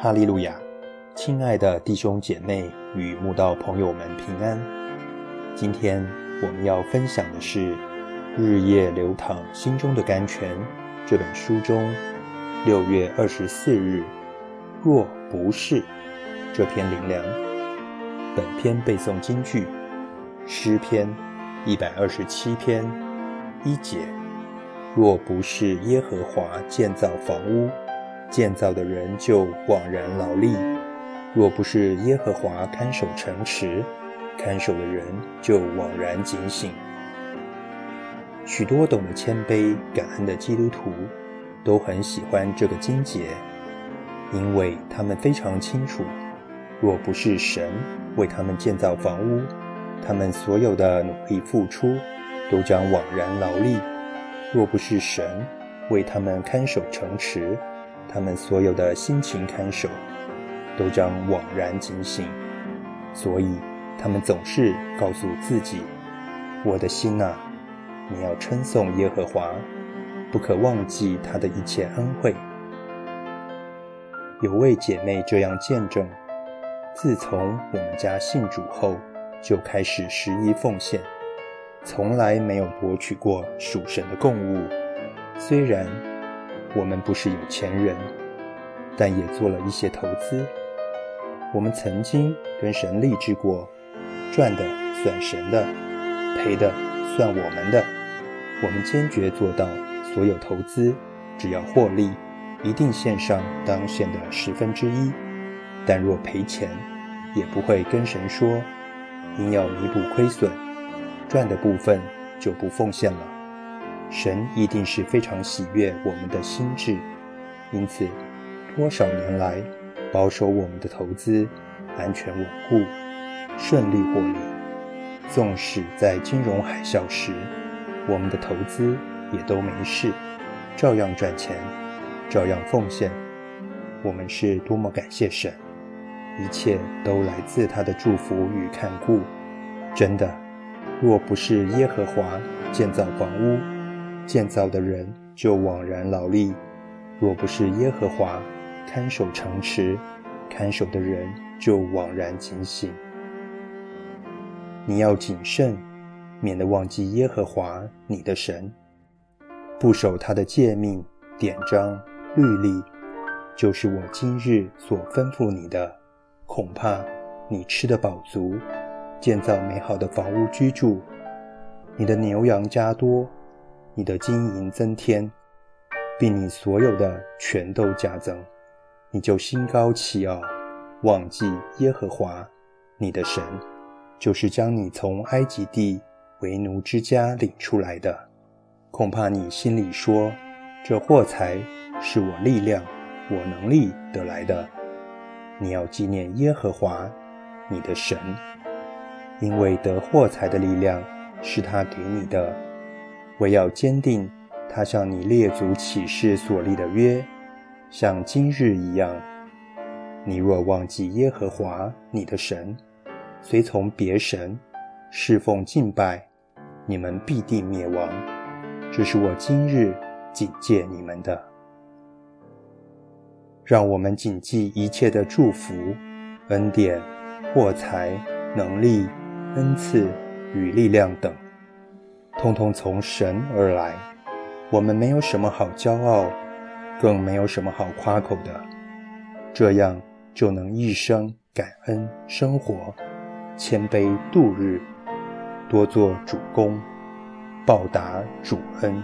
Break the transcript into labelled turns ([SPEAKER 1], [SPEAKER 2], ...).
[SPEAKER 1] 哈利路亚！亲爱的弟兄姐妹与慕道朋友们平安。今天我们要分享的是《日夜流淌心中的甘泉》这本书中六月二十四日“若不是”这篇灵粮。本篇背诵金句：诗篇一百二十七篇一节：“若不是耶和华建造房屋。”建造的人就枉然劳力；若不是耶和华看守城池，看守的人就枉然警醒。许多懂得谦卑感恩的基督徒都很喜欢这个经节，因为他们非常清楚，若不是神为他们建造房屋，他们所有的努力付出都将枉然劳力；若不是神为他们看守城池，他们所有的辛勤看守，都将枉然警醒，所以他们总是告诉自己：“我的心呐，你要称颂耶和华，不可忘记他的一切恩惠。”有位姐妹这样见证：自从我们家信主后，就开始十一奉献，从来没有博取过属神的供物，虽然。我们不是有钱人，但也做了一些投资。我们曾经跟神立志过，赚的算神的，赔的算我们的。我们坚决做到，所有投资只要获利，一定献上当献的十分之一。但若赔钱，也不会跟神说，因要弥补亏损，赚的部分就不奉献了。神一定是非常喜悦我们的心智，因此多少年来保守我们的投资安全稳固，顺利获利。纵使在金融海啸时，我们的投资也都没事，照样赚钱，照样奉献。我们是多么感谢神，一切都来自他的祝福与看顾。真的，若不是耶和华建造房屋，建造的人就枉然劳力；若不是耶和华看守城池，看守的人就枉然警醒。你要谨慎，免得忘记耶和华你的神，不守他的诫命、典章、律例，就是我今日所吩咐你的，恐怕你吃得饱足，建造美好的房屋居住，你的牛羊加多。你的金银增添，并你所有的全都加增，你就心高气傲，忘记耶和华你的神，就是将你从埃及地为奴之家领出来的。恐怕你心里说：这货财是我力量、我能力得来的。你要纪念耶和华你的神，因为得货财的力量是他给你的。唯要坚定他向你列祖起誓所立的约，像今日一样。你若忘记耶和华你的神，随从别神侍奉敬拜，你们必定灭亡。这是我今日警戒你们的。让我们谨记一切的祝福、恩典、货财、能力、恩赐与力量等。通通从神而来，我们没有什么好骄傲，更没有什么好夸口的，这样就能一生感恩生活，谦卑度日，多做主公，报答主恩。